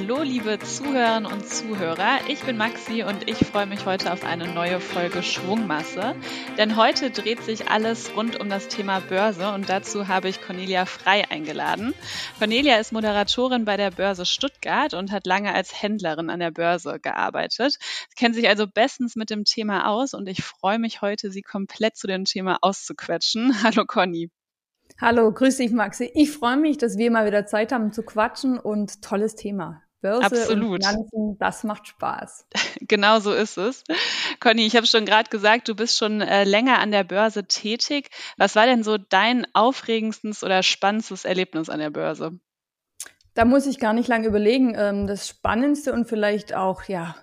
Hallo, liebe Zuhörerinnen und Zuhörer. Ich bin Maxi und ich freue mich heute auf eine neue Folge Schwungmasse. Denn heute dreht sich alles rund um das Thema Börse und dazu habe ich Cornelia Frei eingeladen. Cornelia ist Moderatorin bei der Börse Stuttgart und hat lange als Händlerin an der Börse gearbeitet. Sie kennt sich also bestens mit dem Thema aus und ich freue mich heute, sie komplett zu dem Thema auszuquetschen. Hallo Conny. Hallo, grüß dich Maxi. Ich freue mich, dass wir mal wieder Zeit haben zu quatschen und tolles Thema. Börse Absolut. und Finanzen, das macht Spaß. Genau so ist es. Conny, ich habe schon gerade gesagt, du bist schon äh, länger an der Börse tätig. Was war denn so dein aufregendstes oder spannendstes Erlebnis an der Börse? Da muss ich gar nicht lange überlegen. Ähm, das Spannendste und vielleicht auch, ja,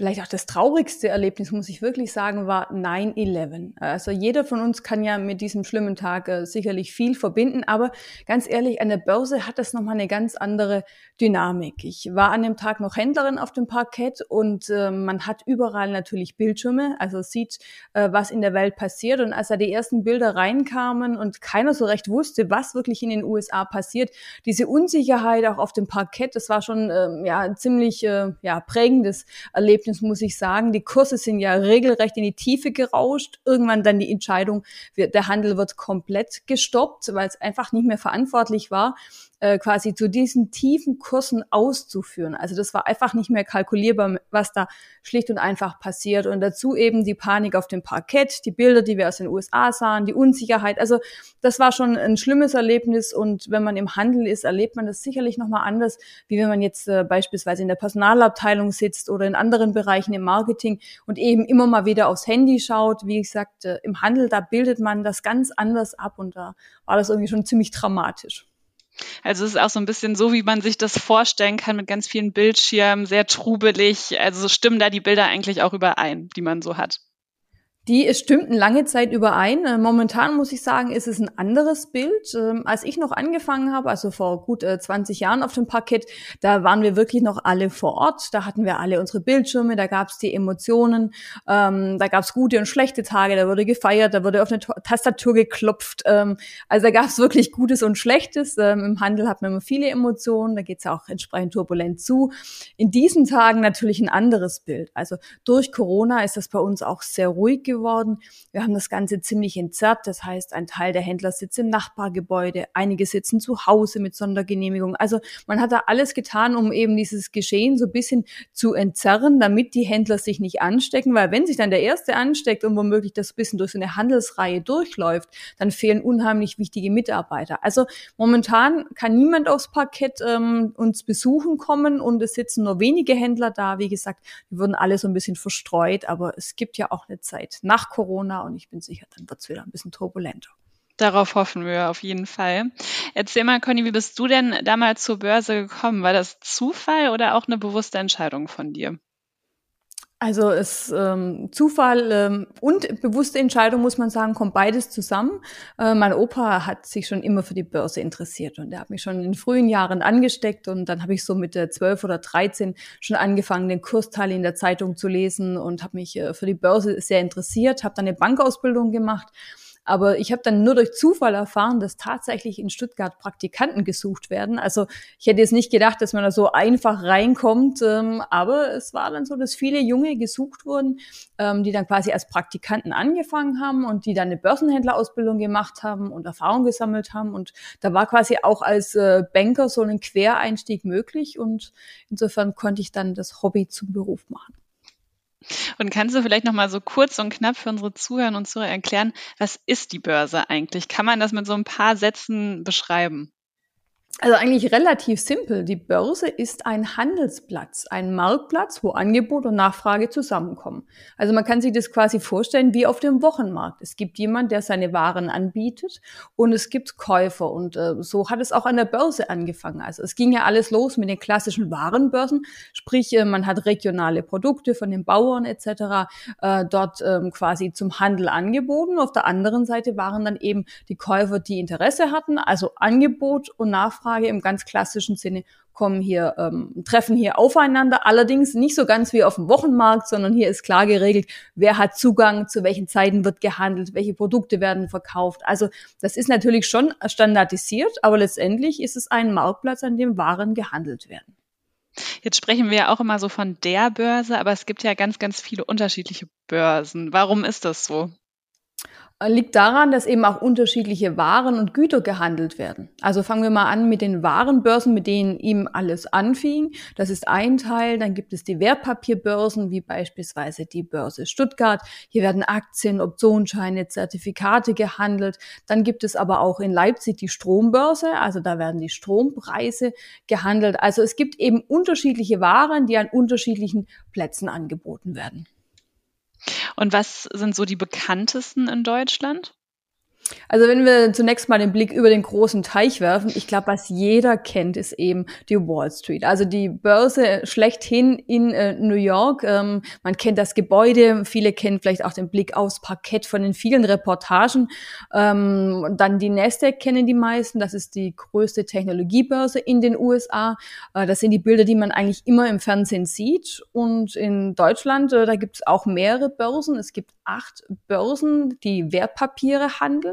vielleicht auch das traurigste Erlebnis, muss ich wirklich sagen, war 9-11. Also jeder von uns kann ja mit diesem schlimmen Tag äh, sicherlich viel verbinden, aber ganz ehrlich, an der Börse hat das nochmal eine ganz andere Dynamik. Ich war an dem Tag noch Händlerin auf dem Parkett und äh, man hat überall natürlich Bildschirme, also sieht, äh, was in der Welt passiert. Und als da die ersten Bilder reinkamen und keiner so recht wusste, was wirklich in den USA passiert, diese Unsicherheit auch auf dem Parkett, das war schon ähm, ja, ein ziemlich äh, ja, prägendes Erlebnis Ergebnis muss ich sagen. Die Kurse sind ja regelrecht in die Tiefe gerauscht. Irgendwann dann die Entscheidung, der Handel wird komplett gestoppt, weil es einfach nicht mehr verantwortlich war, äh, quasi zu diesen tiefen Kursen auszuführen. Also das war einfach nicht mehr kalkulierbar, was da schlicht und einfach passiert. Und dazu eben die Panik auf dem Parkett, die Bilder, die wir aus den USA sahen, die Unsicherheit. Also das war schon ein schlimmes Erlebnis. Und wenn man im Handel ist, erlebt man das sicherlich nochmal anders, wie wenn man jetzt äh, beispielsweise in der Personalabteilung sitzt oder in anderen Bereichen im Marketing und eben immer mal wieder aufs Handy schaut. Wie gesagt, äh, im Handel, da bildet man das ganz anders ab und da war das irgendwie schon ziemlich dramatisch. Also es ist auch so ein bisschen so, wie man sich das vorstellen kann, mit ganz vielen Bildschirmen, sehr trubelig. Also stimmen da die Bilder eigentlich auch überein, die man so hat. Die stimmten lange Zeit überein. Äh, momentan muss ich sagen, ist es ein anderes Bild. Ähm, als ich noch angefangen habe, also vor gut 20 äh, Jahren auf dem Parkett, da waren wir wirklich noch alle vor Ort. Da hatten wir alle unsere Bildschirme, da gab es die Emotionen, ähm, da gab es gute und schlechte Tage, da wurde gefeiert, da wurde auf eine Tastatur geklopft. Ähm, also da gab es wirklich Gutes und Schlechtes. Im Handel hat man immer viele Emotionen, da geht es ja auch entsprechend turbulent zu. In diesen Tagen natürlich ein anderes Bild. Also durch Corona ist das bei uns auch sehr ruhig geworden. Wir haben das Ganze ziemlich entzerrt. Das heißt, ein Teil der Händler sitzt im Nachbargebäude, einige sitzen zu Hause mit Sondergenehmigung. Also man hat da alles getan, um eben dieses Geschehen so ein bisschen zu entzerren, damit die Händler sich nicht anstecken, weil wenn sich dann der Erste ansteckt und womöglich das bisschen durch so eine Handelsreihe durchläuft, dann fehlen unheimlich wichtige Mitarbeiter. Also momentan kann niemand aufs Parkett ähm, uns besuchen kommen und es sitzen nur wenige Händler da. Wie gesagt, die wurden alle so ein bisschen verstreut, aber es gibt ja auch eine Zeit nach Corona und ich bin sicher, dann wird es wieder ein bisschen turbulenter. Darauf hoffen wir auf jeden Fall. Erzähl mal, Conny, wie bist du denn damals zur Börse gekommen? War das Zufall oder auch eine bewusste Entscheidung von dir? Also es ähm, Zufall ähm, und bewusste Entscheidung muss man sagen, kommt beides zusammen. Äh, mein Opa hat sich schon immer für die Börse interessiert und er hat mich schon in frühen Jahren angesteckt und dann habe ich so mit der 12 oder 13 schon angefangen, den Kursteil in der Zeitung zu lesen und habe mich äh, für die Börse sehr interessiert, habe dann eine Bankausbildung gemacht aber ich habe dann nur durch Zufall erfahren, dass tatsächlich in Stuttgart Praktikanten gesucht werden. Also ich hätte jetzt nicht gedacht, dass man da so einfach reinkommt, ähm, aber es war dann so, dass viele Junge gesucht wurden, ähm, die dann quasi als Praktikanten angefangen haben und die dann eine Börsenhändlerausbildung gemacht haben und Erfahrung gesammelt haben. Und da war quasi auch als äh, Banker so ein Quereinstieg möglich und insofern konnte ich dann das Hobby zum Beruf machen. Und kannst du vielleicht noch mal so kurz und knapp für unsere Zuhörer und Zuhörer erklären, was ist die Börse eigentlich? Kann man das mit so ein paar Sätzen beschreiben? Also eigentlich relativ simpel. Die Börse ist ein Handelsplatz, ein Marktplatz, wo Angebot und Nachfrage zusammenkommen. Also man kann sich das quasi vorstellen wie auf dem Wochenmarkt. Es gibt jemand, der seine Waren anbietet und es gibt Käufer und äh, so hat es auch an der Börse angefangen. Also es ging ja alles los mit den klassischen Warenbörsen, sprich äh, man hat regionale Produkte von den Bauern etc. Äh, dort ähm, quasi zum Handel angeboten. Auf der anderen Seite waren dann eben die Käufer, die Interesse hatten, also Angebot und Nachfrage Nachfrage im ganz klassischen Sinne kommen hier, ähm, treffen hier aufeinander. Allerdings nicht so ganz wie auf dem Wochenmarkt, sondern hier ist klar geregelt, wer hat Zugang, zu welchen Zeiten wird gehandelt, welche Produkte werden verkauft. Also das ist natürlich schon standardisiert, aber letztendlich ist es ein Marktplatz, an dem Waren gehandelt werden. Jetzt sprechen wir ja auch immer so von der Börse, aber es gibt ja ganz, ganz viele unterschiedliche Börsen. Warum ist das so? Liegt daran, dass eben auch unterschiedliche Waren und Güter gehandelt werden. Also fangen wir mal an mit den Warenbörsen, mit denen ihm alles anfing. Das ist ein Teil. Dann gibt es die Wertpapierbörsen, wie beispielsweise die Börse Stuttgart. Hier werden Aktien, Optionsscheine, Zertifikate gehandelt. Dann gibt es aber auch in Leipzig die Strombörse. Also da werden die Strompreise gehandelt. Also es gibt eben unterschiedliche Waren, die an unterschiedlichen Plätzen angeboten werden. Und was sind so die bekanntesten in Deutschland? Also wenn wir zunächst mal den Blick über den großen Teich werfen, ich glaube, was jeder kennt, ist eben die Wall Street. Also die Börse schlechthin in äh, New York. Ähm, man kennt das Gebäude, viele kennen vielleicht auch den Blick aufs Parkett von den vielen Reportagen. Ähm, dann die Nasdaq kennen die meisten, das ist die größte Technologiebörse in den USA. Äh, das sind die Bilder, die man eigentlich immer im Fernsehen sieht. Und in Deutschland, äh, da gibt es auch mehrere Börsen. Es gibt acht Börsen, die Wertpapiere handeln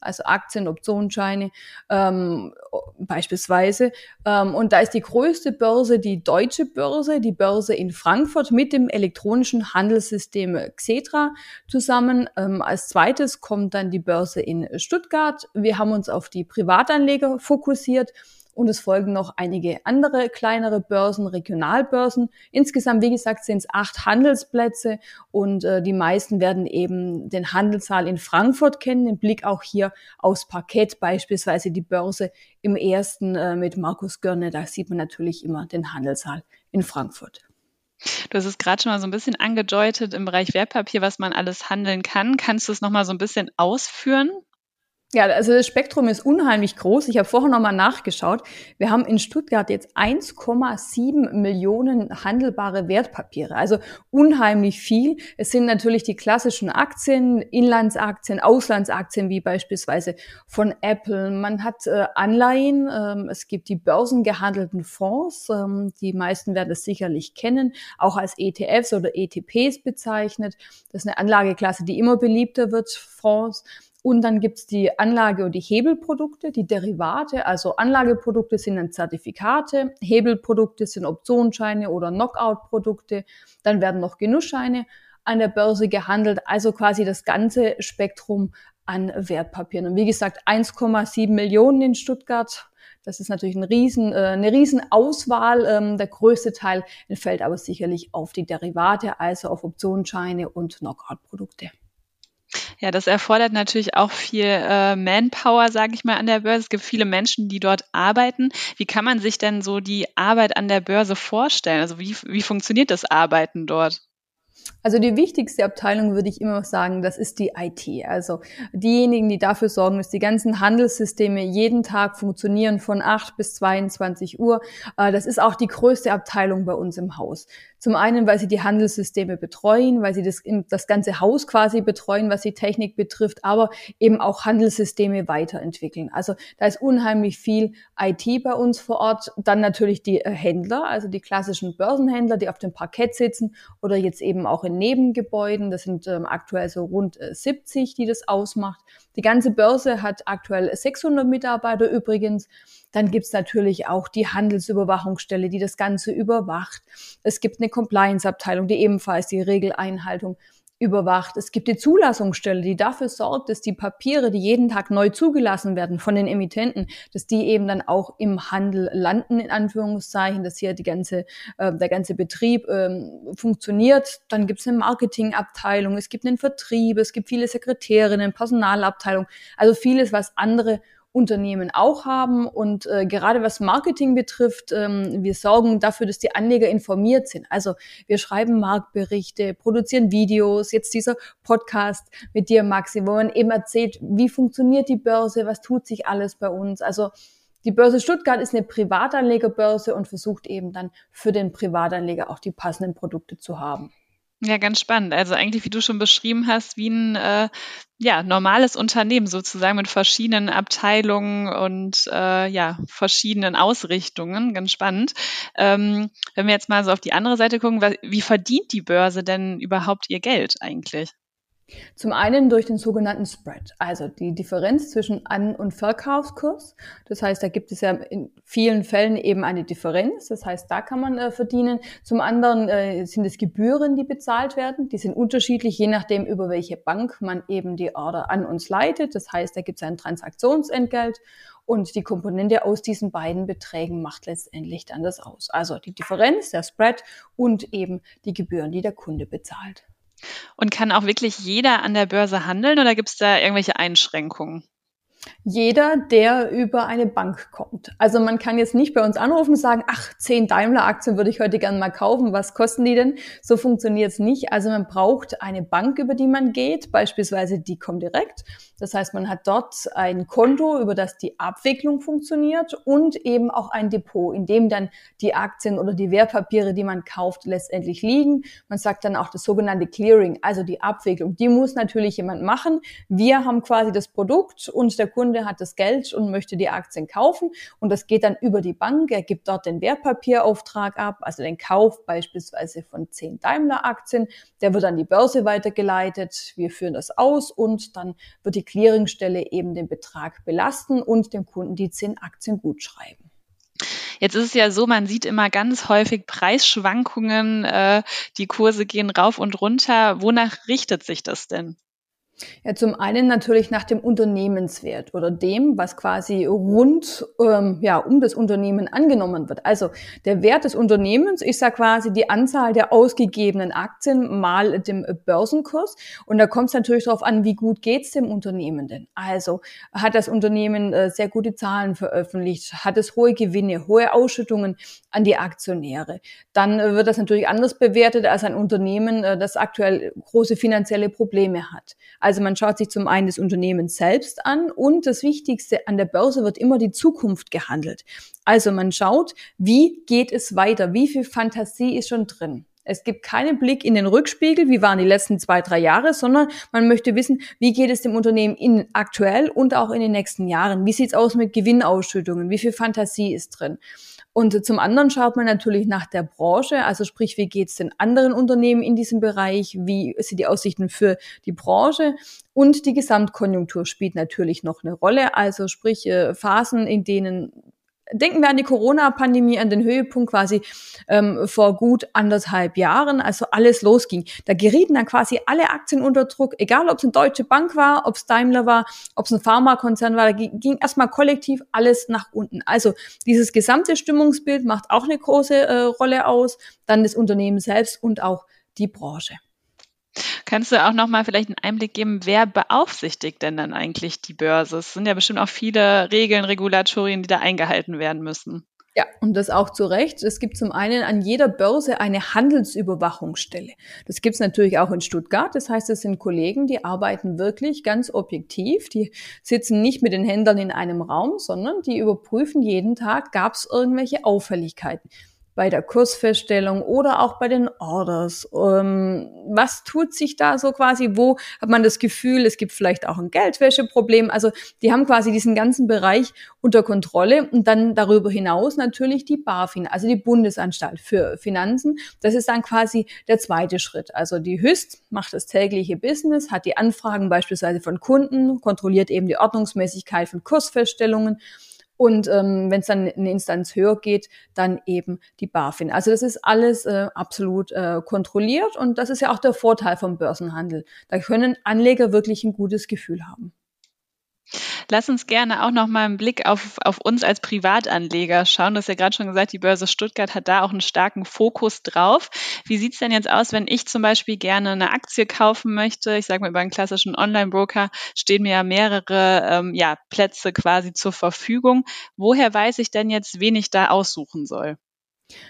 also Aktien, Optionsscheine ähm, beispielsweise. Ähm, und da ist die größte Börse die Deutsche Börse, die Börse in Frankfurt mit dem elektronischen Handelssystem Xetra zusammen. Ähm, als zweites kommt dann die Börse in Stuttgart. Wir haben uns auf die Privatanleger fokussiert und es folgen noch einige andere kleinere Börsen, Regionalbörsen. Insgesamt, wie gesagt, sind es acht Handelsplätze und äh, die meisten werden eben den Handelssaal in Frankfurt kennen, den Blick auch hier aus Parkett, beispielsweise die Börse im ersten äh, mit Markus Görne, da sieht man natürlich immer den Handelssaal in Frankfurt. Du hast es gerade schon mal so ein bisschen angedeutet im Bereich Wertpapier, was man alles handeln kann. Kannst du es noch mal so ein bisschen ausführen? Ja, also das Spektrum ist unheimlich groß. Ich habe vorher nochmal nachgeschaut. Wir haben in Stuttgart jetzt 1,7 Millionen handelbare Wertpapiere. Also unheimlich viel. Es sind natürlich die klassischen Aktien, Inlandsaktien, Auslandsaktien, wie beispielsweise von Apple. Man hat äh, Anleihen. Ähm, es gibt die börsengehandelten Fonds. Ähm, die meisten werden es sicherlich kennen, auch als ETFs oder ETPs bezeichnet. Das ist eine Anlageklasse, die immer beliebter wird, Fonds. Und dann gibt's die Anlage- und die Hebelprodukte, die Derivate. Also Anlageprodukte sind dann Zertifikate, Hebelprodukte sind Optionsscheine oder Knockout-Produkte. Dann werden noch Genussscheine an der Börse gehandelt. Also quasi das ganze Spektrum an Wertpapieren. Und wie gesagt, 1,7 Millionen in Stuttgart. Das ist natürlich ein riesen, äh, eine riesen Auswahl. Ähm, der größte Teil entfällt aber sicherlich auf die Derivate, also auf Optionsscheine und Knockout-Produkte. Ja, das erfordert natürlich auch viel äh, Manpower, sage ich mal, an der Börse. Es gibt viele Menschen, die dort arbeiten. Wie kann man sich denn so die Arbeit an der Börse vorstellen? Also wie, wie funktioniert das Arbeiten dort? Also die wichtigste Abteilung würde ich immer sagen, das ist die IT. Also diejenigen, die dafür sorgen, dass die ganzen Handelssysteme jeden Tag funktionieren von 8 bis 22 Uhr. Äh, das ist auch die größte Abteilung bei uns im Haus. Zum einen, weil sie die Handelssysteme betreuen, weil sie das, das ganze Haus quasi betreuen, was die Technik betrifft, aber eben auch Handelssysteme weiterentwickeln. Also da ist unheimlich viel IT bei uns vor Ort. Dann natürlich die äh, Händler, also die klassischen Börsenhändler, die auf dem Parkett sitzen oder jetzt eben auch in Nebengebäuden. Das sind ähm, aktuell so rund äh, 70, die das ausmacht. Die ganze Börse hat aktuell 600 Mitarbeiter übrigens. Dann gibt's natürlich auch die Handelsüberwachungsstelle, die das Ganze überwacht. Es gibt eine Compliance-Abteilung, die ebenfalls die Regeleinhaltung überwacht. Es gibt die Zulassungsstelle, die dafür sorgt, dass die Papiere, die jeden Tag neu zugelassen werden von den Emittenten, dass die eben dann auch im Handel landen, in Anführungszeichen, dass hier die ganze, äh, der ganze Betrieb ähm, funktioniert. Dann gibt es eine Marketingabteilung, es gibt einen Vertrieb, es gibt viele Sekretärinnen, Personalabteilung, also vieles, was andere Unternehmen auch haben. Und äh, gerade was Marketing betrifft, ähm, wir sorgen dafür, dass die Anleger informiert sind. Also wir schreiben Marktberichte, produzieren Videos, jetzt dieser Podcast mit dir, Maxi, wo man eben erzählt, wie funktioniert die Börse, was tut sich alles bei uns. Also die Börse Stuttgart ist eine Privatanlegerbörse und versucht eben dann für den Privatanleger auch die passenden Produkte zu haben. Ja, ganz spannend. Also eigentlich, wie du schon beschrieben hast, wie ein äh, ja, normales Unternehmen sozusagen mit verschiedenen Abteilungen und äh, ja, verschiedenen Ausrichtungen. Ganz spannend. Ähm, wenn wir jetzt mal so auf die andere Seite gucken, wie verdient die Börse denn überhaupt ihr Geld eigentlich? Zum einen durch den sogenannten Spread, also die Differenz zwischen An- und Verkaufskurs. Das heißt, da gibt es ja in vielen Fällen eben eine Differenz. Das heißt, da kann man äh, verdienen. Zum anderen äh, sind es Gebühren, die bezahlt werden. Die sind unterschiedlich, je nachdem, über welche Bank man eben die Order an uns leitet. Das heißt, da gibt es ein Transaktionsentgelt und die Komponente aus diesen beiden Beträgen macht letztendlich dann das aus. Also die Differenz, der Spread und eben die Gebühren, die der Kunde bezahlt. Und kann auch wirklich jeder an der Börse handeln oder gibt es da irgendwelche Einschränkungen? Jeder, der über eine Bank kommt. Also man kann jetzt nicht bei uns anrufen und sagen, ach, zehn Daimler-Aktien würde ich heute gerne mal kaufen, was kosten die denn? So funktioniert es nicht. Also man braucht eine Bank, über die man geht, beispielsweise die Comdirect. Das heißt, man hat dort ein Konto, über das die Abwicklung funktioniert und eben auch ein Depot, in dem dann die Aktien oder die Wertpapiere, die man kauft, letztendlich liegen. Man sagt dann auch das sogenannte Clearing, also die Abwicklung. Die muss natürlich jemand machen. Wir haben quasi das Produkt und der Kunde hat das Geld und möchte die Aktien kaufen und das geht dann über die Bank. Er gibt dort den Wertpapierauftrag ab, also den Kauf beispielsweise von zehn Daimler-Aktien. Der wird an die Börse weitergeleitet. Wir führen das aus und dann wird die Clearingstelle eben den Betrag belasten und dem Kunden die zehn Aktien gutschreiben. Jetzt ist es ja so, man sieht immer ganz häufig Preisschwankungen, äh, die Kurse gehen rauf und runter. Wonach richtet sich das denn? Ja, zum einen natürlich nach dem Unternehmenswert oder dem, was quasi rund ähm, ja, um das Unternehmen angenommen wird. Also der Wert des Unternehmens ist ja quasi die Anzahl der ausgegebenen Aktien mal dem Börsenkurs. Und da kommt es natürlich darauf an, wie gut geht's dem Unternehmen denn. Also hat das Unternehmen äh, sehr gute Zahlen veröffentlicht, hat es hohe Gewinne, hohe Ausschüttungen an die Aktionäre. Dann äh, wird das natürlich anders bewertet als ein Unternehmen, äh, das aktuell große finanzielle Probleme hat. Also man schaut sich zum einen das Unternehmen selbst an und das Wichtigste an der Börse wird immer die Zukunft gehandelt. Also man schaut, wie geht es weiter? Wie viel Fantasie ist schon drin? Es gibt keinen Blick in den Rückspiegel, wie waren die letzten zwei, drei Jahre, sondern man möchte wissen, wie geht es dem Unternehmen in aktuell und auch in den nächsten Jahren? Wie sieht's aus mit Gewinnausschüttungen? Wie viel Fantasie ist drin? Und zum anderen schaut man natürlich nach der Branche, also sprich, wie geht es den anderen Unternehmen in diesem Bereich, wie sind die Aussichten für die Branche und die Gesamtkonjunktur spielt natürlich noch eine Rolle, also sprich äh, Phasen, in denen denken wir an die Corona-Pandemie, an den Höhepunkt quasi ähm, vor gut anderthalb Jahren, also alles losging. Da gerieten dann quasi alle Aktien unter Druck, egal ob es eine Deutsche Bank war, ob es Daimler war, ob es ein Pharmakonzern war, da ging erstmal kollektiv alles nach unten. Also dieses gesamte Stimmungsbild macht auch eine große äh, Rolle aus, dann das Unternehmen selbst und auch die Branche. Kannst du auch noch mal vielleicht einen Einblick geben, wer beaufsichtigt denn dann eigentlich die Börse? Es sind ja bestimmt auch viele Regeln, Regulatorien, die da eingehalten werden müssen. Ja, und das auch zu Recht. Es gibt zum einen an jeder Börse eine Handelsüberwachungsstelle. Das gibt's natürlich auch in Stuttgart. Das heißt, es sind Kollegen, die arbeiten wirklich ganz objektiv. Die sitzen nicht mit den Händlern in einem Raum, sondern die überprüfen jeden Tag, gab's irgendwelche Auffälligkeiten bei der Kursfeststellung oder auch bei den Orders. Ähm, was tut sich da so quasi? Wo hat man das Gefühl, es gibt vielleicht auch ein Geldwäscheproblem? Also die haben quasi diesen ganzen Bereich unter Kontrolle und dann darüber hinaus natürlich die BaFin, also die Bundesanstalt für Finanzen. Das ist dann quasi der zweite Schritt. Also die HÜST macht das tägliche Business, hat die Anfragen beispielsweise von Kunden, kontrolliert eben die Ordnungsmäßigkeit von Kursfeststellungen und ähm, wenn es dann eine Instanz höher geht, dann eben die BaFin. Also das ist alles äh, absolut äh, kontrolliert und das ist ja auch der Vorteil vom Börsenhandel. Da können Anleger wirklich ein gutes Gefühl haben. Lass uns gerne auch noch mal einen Blick auf, auf uns als Privatanleger schauen. Du hast ja gerade schon gesagt, die Börse Stuttgart hat da auch einen starken Fokus drauf. Wie sieht's denn jetzt aus, wenn ich zum Beispiel gerne eine Aktie kaufen möchte? Ich sage mal, über einen klassischen Online-Broker stehen mir ja mehrere ähm, ja, Plätze quasi zur Verfügung. Woher weiß ich denn jetzt, wen ich da aussuchen soll?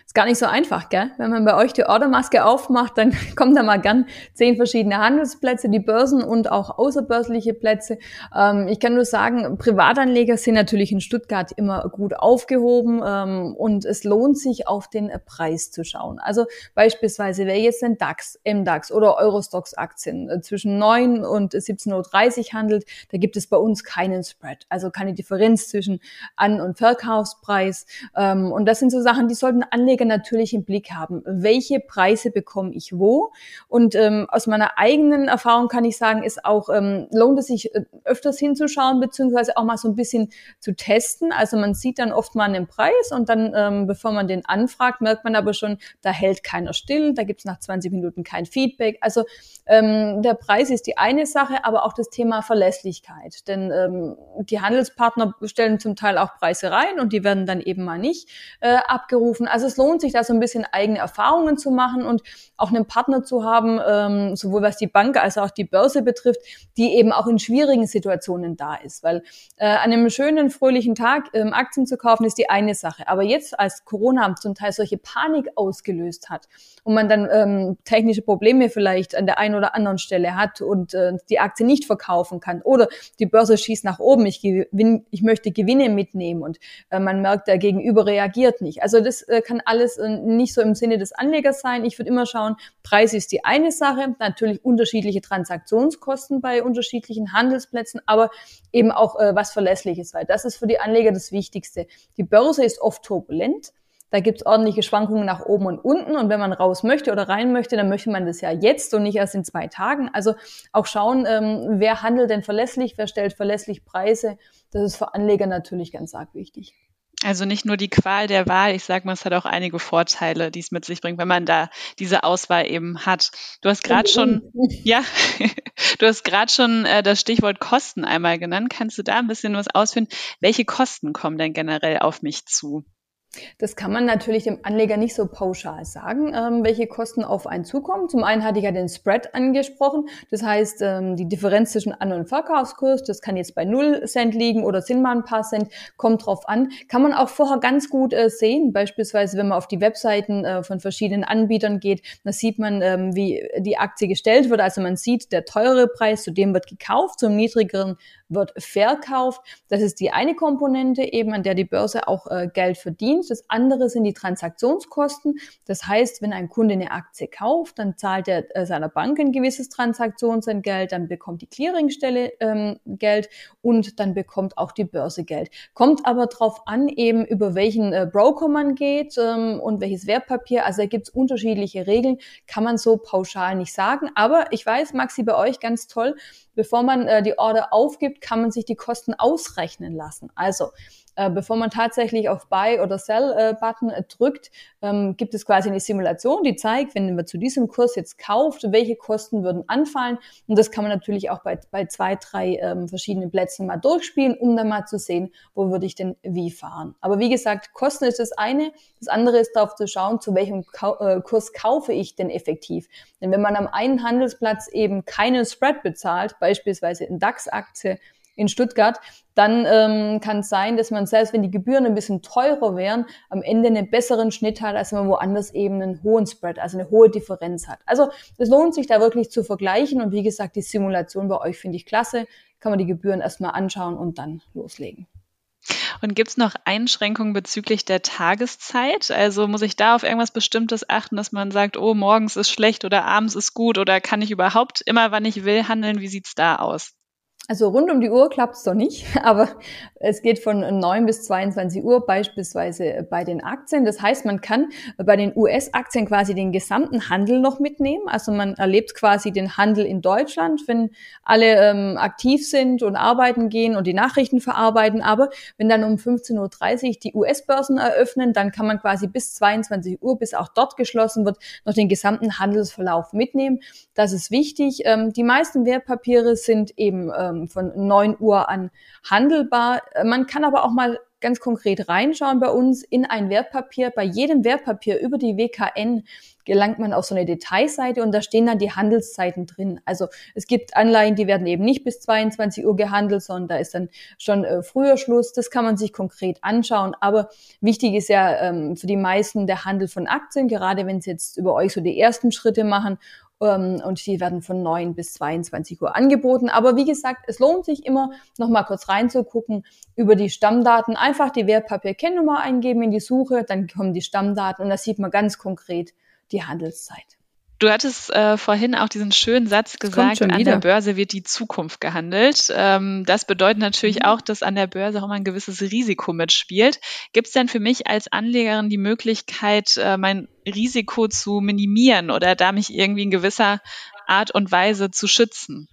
Ist gar nicht so einfach, gell? Wenn man bei euch die Ordermaske aufmacht, dann kommen da mal gern zehn verschiedene Handelsplätze, die Börsen und auch außerbörsliche Plätze. Ähm, ich kann nur sagen, Privatanleger sind natürlich in Stuttgart immer gut aufgehoben ähm, und es lohnt sich, auf den Preis zu schauen. Also beispielsweise, wer jetzt den DAX, MDAX oder Eurostox-Aktien äh, zwischen 9 und 17.30 Uhr handelt, da gibt es bei uns keinen Spread, also keine Differenz zwischen An- und Verkaufspreis. Ähm, und das sind so Sachen, die sollten Anleger natürlich im Blick haben. Welche Preise bekomme ich wo? Und ähm, aus meiner eigenen Erfahrung kann ich sagen, ist auch, ähm, lohnt es sich äh, öfters hinzuschauen, beziehungsweise auch mal so ein bisschen zu testen. Also man sieht dann oft mal einen Preis und dann, ähm, bevor man den anfragt, merkt man aber schon, da hält keiner still, da gibt es nach 20 Minuten kein Feedback. Also ähm, der Preis ist die eine Sache, aber auch das Thema Verlässlichkeit. Denn ähm, die Handelspartner stellen zum Teil auch Preise rein und die werden dann eben mal nicht äh, abgerufen. Also es lohnt sich da so ein bisschen eigene Erfahrungen zu machen und auch einen Partner zu haben, ähm, sowohl was die Bank als auch die Börse betrifft, die eben auch in schwierigen Situationen da ist. Weil äh, an einem schönen, fröhlichen Tag ähm, Aktien zu kaufen, ist die eine Sache. Aber jetzt, als Corona zum Teil solche Panik ausgelöst hat und man dann ähm, technische Probleme vielleicht an der einen oder anderen Stelle hat und äh, die Aktie nicht verkaufen kann oder die Börse schießt nach oben, ich, gewinn, ich möchte Gewinne mitnehmen und äh, man merkt, der Gegenüber reagiert nicht. Also das äh, kann alles äh, nicht so im Sinne des Anlegers sein. Ich würde immer schauen, Preis ist die eine Sache, natürlich unterschiedliche Transaktionskosten bei unterschiedlichen Handelsplätzen, aber eben auch äh, was Verlässliches, weil das ist für die Anleger das Wichtigste. Die Börse ist oft turbulent. Da gibt's ordentliche Schwankungen nach oben und unten. Und wenn man raus möchte oder rein möchte, dann möchte man das ja jetzt und nicht erst in zwei Tagen. Also auch schauen, ähm, wer handelt denn verlässlich, wer stellt verlässlich Preise. Das ist für Anleger natürlich ganz arg wichtig. Also nicht nur die Qual der Wahl, ich sage mal, es hat auch einige Vorteile, die es mit sich bringt, wenn man da diese Auswahl eben hat. Du hast gerade schon, ja, du hast gerade schon äh, das Stichwort Kosten einmal genannt. Kannst du da ein bisschen was ausführen? Welche Kosten kommen denn generell auf mich zu? Das kann man natürlich dem Anleger nicht so pauschal sagen, ähm, welche Kosten auf einen zukommen. Zum einen hatte ich ja den Spread angesprochen. Das heißt, ähm, die Differenz zwischen An- und Verkaufskurs, das kann jetzt bei 0 Cent liegen oder sind mal ein paar Cent, kommt drauf an. Kann man auch vorher ganz gut äh, sehen. Beispielsweise, wenn man auf die Webseiten äh, von verschiedenen Anbietern geht, da sieht man, ähm, wie die Aktie gestellt wird. Also man sieht, der teure Preis, zu dem wird gekauft, zum niedrigeren wird verkauft. Das ist die eine Komponente eben, an der die Börse auch äh, Geld verdient. Das andere sind die Transaktionskosten. Das heißt, wenn ein Kunde eine Aktie kauft, dann zahlt er äh, seiner Bank ein gewisses Transaktionsentgelt, dann bekommt die Clearingstelle ähm, Geld und dann bekommt auch die Börse Geld. Kommt aber drauf an, eben über welchen äh, Broker man geht ähm, und welches Wertpapier. Also da gibt's unterschiedliche Regeln, kann man so pauschal nicht sagen. Aber ich weiß, Maxi, bei euch ganz toll, bevor man äh, die Order aufgibt, kann man sich die Kosten ausrechnen lassen. Also äh, bevor man tatsächlich auf Buy oder Sell äh, Button äh, drückt, ähm, gibt es quasi eine Simulation, die zeigt, wenn man zu diesem Kurs jetzt kauft, welche Kosten würden anfallen. Und das kann man natürlich auch bei, bei zwei, drei ähm, verschiedenen Plätzen mal durchspielen, um dann mal zu sehen, wo würde ich denn wie fahren. Aber wie gesagt, Kosten ist das eine. Das andere ist darauf zu schauen, zu welchem Kau äh, Kurs kaufe ich denn effektiv. Denn wenn man am einen Handelsplatz eben keinen Spread bezahlt, beispielsweise in DAX-Aktie, in Stuttgart, dann ähm, kann es sein, dass man selbst wenn die Gebühren ein bisschen teurer wären, am Ende einen besseren Schnitt hat, als wenn man woanders eben einen hohen Spread, also eine hohe Differenz hat. Also es lohnt sich da wirklich zu vergleichen und wie gesagt, die Simulation bei euch finde ich klasse. Kann man die Gebühren erstmal anschauen und dann loslegen. Und gibt es noch Einschränkungen bezüglich der Tageszeit? Also muss ich da auf irgendwas Bestimmtes achten, dass man sagt, oh, morgens ist schlecht oder abends ist gut oder kann ich überhaupt immer, wann ich will, handeln? Wie sieht's da aus? Also rund um die Uhr klappt es doch nicht, aber es geht von 9 bis 22 Uhr beispielsweise bei den Aktien. Das heißt, man kann bei den US-Aktien quasi den gesamten Handel noch mitnehmen. Also man erlebt quasi den Handel in Deutschland, wenn alle ähm, aktiv sind und arbeiten gehen und die Nachrichten verarbeiten. Aber wenn dann um 15.30 Uhr die US-Börsen eröffnen, dann kann man quasi bis 22 Uhr, bis auch dort geschlossen wird, noch den gesamten Handelsverlauf mitnehmen. Das ist wichtig. Ähm, die meisten Wertpapiere sind eben ähm, von 9 Uhr an handelbar. Man kann aber auch mal ganz konkret reinschauen bei uns in ein Wertpapier. Bei jedem Wertpapier über die WKN gelangt man auf so eine Detailseite und da stehen dann die Handelszeiten drin. Also es gibt Anleihen, die werden eben nicht bis 22 Uhr gehandelt, sondern da ist dann schon äh, früher Schluss. Das kann man sich konkret anschauen. Aber wichtig ist ja ähm, für die meisten der Handel von Aktien, gerade wenn sie jetzt über euch so die ersten Schritte machen und die werden von 9 bis 22 Uhr angeboten. Aber wie gesagt, es lohnt sich immer, noch mal kurz reinzugucken über die Stammdaten. Einfach die Wertpapierkennnummer eingeben in die Suche, dann kommen die Stammdaten und da sieht man ganz konkret die Handelszeit. Du hattest äh, vorhin auch diesen schönen Satz gesagt, an der Börse wird die Zukunft gehandelt. Ähm, das bedeutet natürlich mhm. auch, dass an der Börse auch immer ein gewisses Risiko mitspielt. Gibt es denn für mich als Anlegerin die Möglichkeit, äh, mein Risiko zu minimieren oder da mich irgendwie in gewisser Art und Weise zu schützen?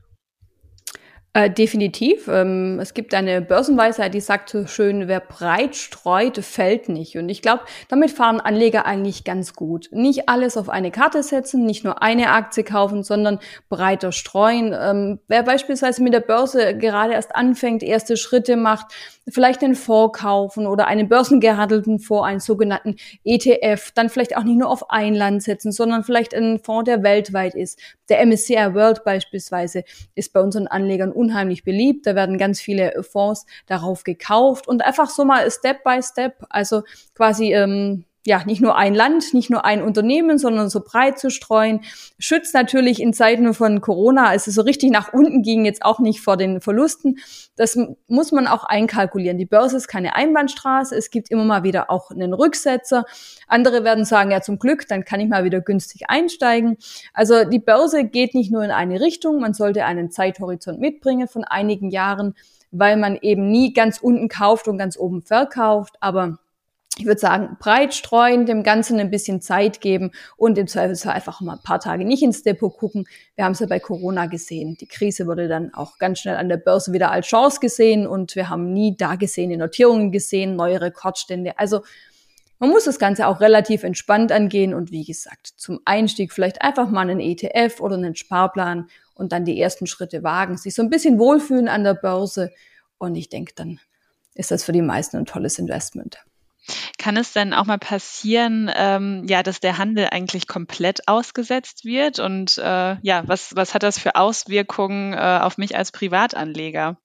Äh, definitiv. Ähm, es gibt eine Börsenweisheit, die sagt so schön, wer breit streut, fällt nicht. Und ich glaube, damit fahren Anleger eigentlich ganz gut. Nicht alles auf eine Karte setzen, nicht nur eine Aktie kaufen, sondern breiter streuen. Ähm, wer beispielsweise mit der Börse gerade erst anfängt, erste Schritte macht, vielleicht einen Fonds kaufen oder einen börsengehandelten Fonds, einen sogenannten ETF, dann vielleicht auch nicht nur auf ein Land setzen, sondern vielleicht einen Fonds, der weltweit ist. Der MSCI World beispielsweise ist bei unseren Anlegern unheimlich beliebt. Da werden ganz viele Fonds darauf gekauft und einfach so mal Step by Step, also quasi ähm, ja, nicht nur ein Land, nicht nur ein Unternehmen, sondern so breit zu streuen. Schützt natürlich in Zeiten von Corona, als es so richtig nach unten ging, jetzt auch nicht vor den Verlusten. Das muss man auch einkalkulieren. Die Börse ist keine Einbahnstraße. Es gibt immer mal wieder auch einen Rücksetzer. Andere werden sagen, ja, zum Glück, dann kann ich mal wieder günstig einsteigen. Also die Börse geht nicht nur in eine Richtung. Man sollte einen Zeithorizont mitbringen von einigen Jahren, weil man eben nie ganz unten kauft und ganz oben verkauft. Aber ich würde sagen, breit streuen, dem Ganzen ein bisschen Zeit geben und im Zweifelsfall einfach mal ein paar Tage nicht ins Depot gucken. Wir haben es ja bei Corona gesehen. Die Krise wurde dann auch ganz schnell an der Börse wieder als Chance gesehen und wir haben nie da gesehene Notierungen gesehen, neue Rekordstände. Also man muss das Ganze auch relativ entspannt angehen und wie gesagt, zum Einstieg vielleicht einfach mal einen ETF oder einen Sparplan und dann die ersten Schritte wagen, sich so ein bisschen wohlfühlen an der Börse und ich denke, dann ist das für die meisten ein tolles Investment. Kann es denn auch mal passieren, ähm, ja, dass der Handel eigentlich komplett ausgesetzt wird? Und äh, ja, was, was hat das für Auswirkungen äh, auf mich als Privatanleger?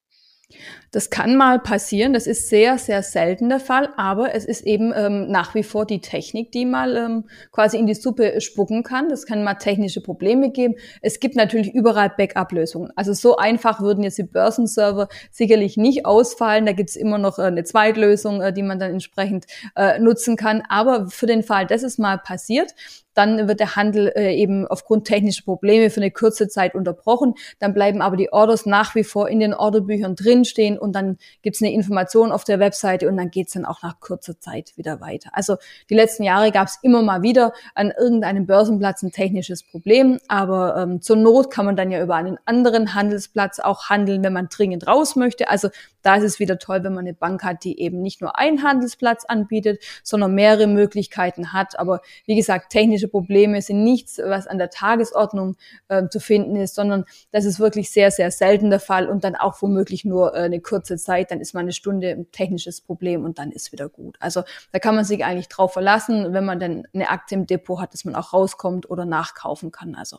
Das kann mal passieren, das ist sehr, sehr selten der Fall, aber es ist eben ähm, nach wie vor die Technik, die mal ähm, quasi in die Suppe spucken kann. Das kann mal technische Probleme geben. Es gibt natürlich überall Backup-Lösungen. Also so einfach würden jetzt die Börsenserver sicherlich nicht ausfallen. Da gibt's immer noch äh, eine Zweitlösung, äh, die man dann entsprechend äh, nutzen kann. Aber für den Fall, dass es mal passiert, dann wird der Handel äh, eben aufgrund technischer Probleme für eine kurze Zeit unterbrochen. Dann bleiben aber die Orders nach wie vor in den Orderbüchern drinstehen und dann gibt es eine Information auf der Webseite und dann geht es dann auch nach kurzer Zeit wieder weiter. Also die letzten Jahre gab es immer mal wieder an irgendeinem Börsenplatz ein technisches Problem, aber ähm, zur Not kann man dann ja über einen anderen Handelsplatz auch handeln, wenn man dringend raus möchte. Also da ist es wieder toll, wenn man eine Bank hat, die eben nicht nur einen Handelsplatz anbietet, sondern mehrere Möglichkeiten hat. Aber wie gesagt, technische Probleme sind nichts, was an der Tagesordnung äh, zu finden ist, sondern das ist wirklich sehr, sehr selten der Fall und dann auch womöglich nur äh, eine kurze Zeit. Dann ist mal eine Stunde ein technisches Problem und dann ist wieder gut. Also da kann man sich eigentlich drauf verlassen, wenn man dann eine Aktie im Depot hat, dass man auch rauskommt oder nachkaufen kann. Also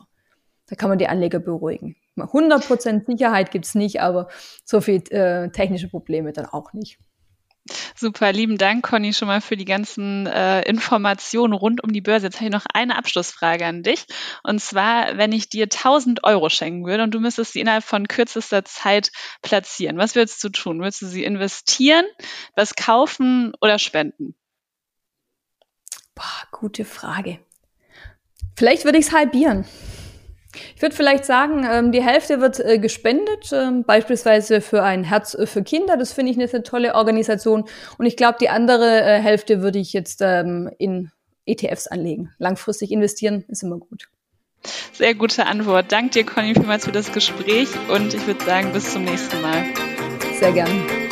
da kann man die Anleger beruhigen. 100% Sicherheit gibt's nicht, aber so viel äh, technische Probleme dann auch nicht. Super, lieben Dank, Conny, schon mal für die ganzen äh, Informationen rund um die Börse. Jetzt habe ich noch eine Abschlussfrage an dich. Und zwar, wenn ich dir 1000 Euro schenken würde und du müsstest sie innerhalb von kürzester Zeit platzieren, was würdest du tun? Würdest du sie investieren, was kaufen oder spenden? Boah, gute Frage. Vielleicht würde ich es halbieren. Ich würde vielleicht sagen, ähm, die Hälfte wird äh, gespendet, ähm, beispielsweise für ein Herz für Kinder. Das finde ich eine tolle Organisation. Und ich glaube, die andere äh, Hälfte würde ich jetzt ähm, in ETFs anlegen. Langfristig investieren ist immer gut. Sehr gute Antwort. Dank dir, Conny, vielmals für das Gespräch und ich würde sagen, bis zum nächsten Mal. Sehr gerne.